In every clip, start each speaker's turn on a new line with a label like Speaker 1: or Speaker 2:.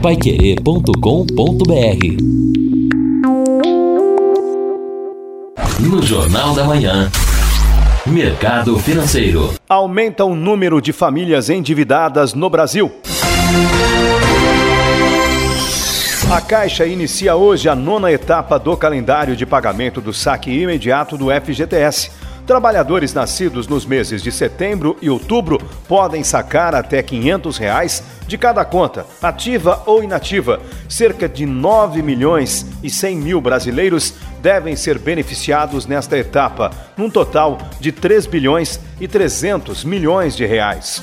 Speaker 1: paiquerê.com.br No Jornal da Manhã. Mercado Financeiro.
Speaker 2: Aumenta o número de famílias endividadas no Brasil. A Caixa inicia hoje a nona etapa do calendário de pagamento do saque imediato do FGTS. Trabalhadores nascidos nos meses de setembro e outubro podem sacar até 500 reais de cada conta, ativa ou inativa. Cerca de 9 milhões e 100 mil brasileiros devem ser beneficiados nesta etapa, num total de 3 bilhões e 300 milhões de reais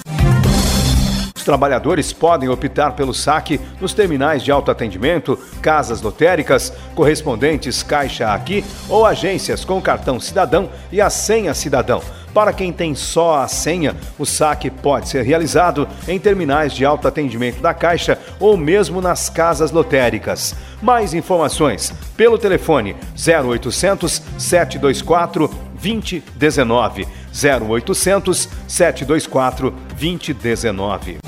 Speaker 2: trabalhadores podem optar pelo saque nos terminais de autoatendimento, casas lotéricas, correspondentes Caixa Aqui ou agências com cartão cidadão e a senha cidadão. Para quem tem só a senha, o saque pode ser realizado em terminais de autoatendimento da Caixa ou mesmo nas casas lotéricas. Mais informações pelo telefone 0800 724 2019 0800 724 2019.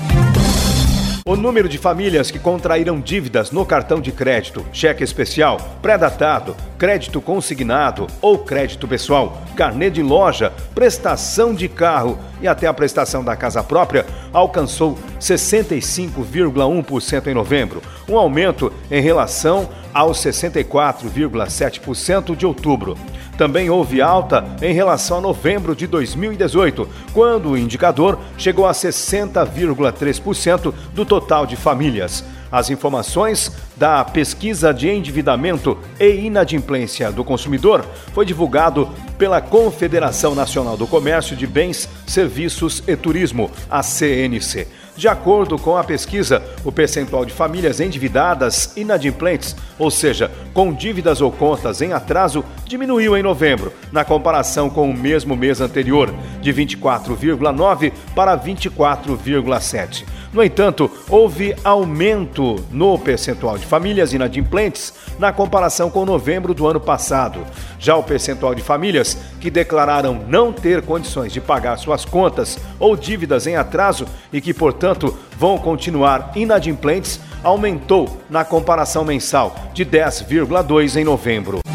Speaker 2: O número de famílias que contraíram dívidas no cartão de crédito, cheque especial, pré-datado, crédito consignado ou crédito pessoal, carnê de loja, prestação de carro e até a prestação da casa própria alcançou 65,1% em novembro, um aumento em relação aos 64,7% de outubro. Também houve alta em relação a novembro de 2018, quando o indicador chegou a 60,3% do total de famílias. As informações da pesquisa de endividamento e inadimplência do consumidor foi divulgado pela Confederação Nacional do Comércio de Bens, Serviços e Turismo, a CNC. De acordo com a pesquisa, o percentual de famílias endividadas inadimplentes, ou seja, com dívidas ou contas em atraso, diminuiu em novembro, na comparação com o mesmo mês anterior, de 24,9 para 24,7. No entanto, houve aumento no percentual de famílias inadimplentes na comparação com novembro do ano passado. Já o percentual de famílias que declararam não ter condições de pagar suas contas ou dívidas em atraso e que, portanto, vão continuar inadimplentes aumentou na comparação mensal de 10,2 em novembro.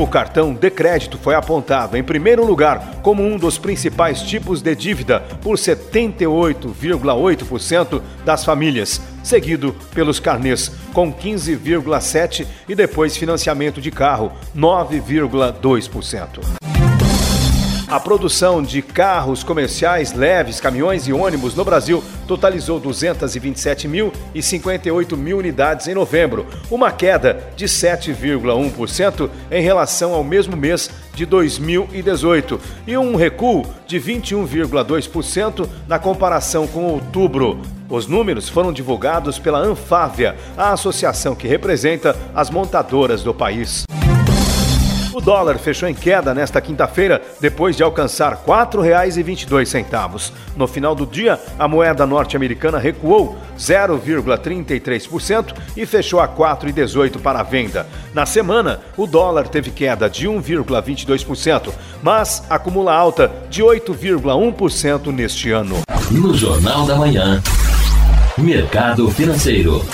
Speaker 2: O cartão de crédito foi apontado em primeiro lugar como um dos principais tipos de dívida por 78,8% das famílias, seguido pelos carnês com 15,7% e depois financiamento de carro 9,2%. A produção de carros comerciais leves, caminhões e ônibus no Brasil totalizou 227.058 mil unidades em novembro, uma queda de 7,1% em relação ao mesmo mês de 2018 e um recuo de 21,2% na comparação com outubro. Os números foram divulgados pela Anfávia, a associação que representa as montadoras do país. O dólar fechou em queda nesta quinta-feira, depois de alcançar R$ 4,22. No final do dia, a moeda norte-americana recuou 0,33% e fechou a 4,18 para a venda. Na semana, o dólar teve queda de 1,22%, mas acumula alta de 8,1% neste ano.
Speaker 1: No Jornal da Manhã, Mercado Financeiro.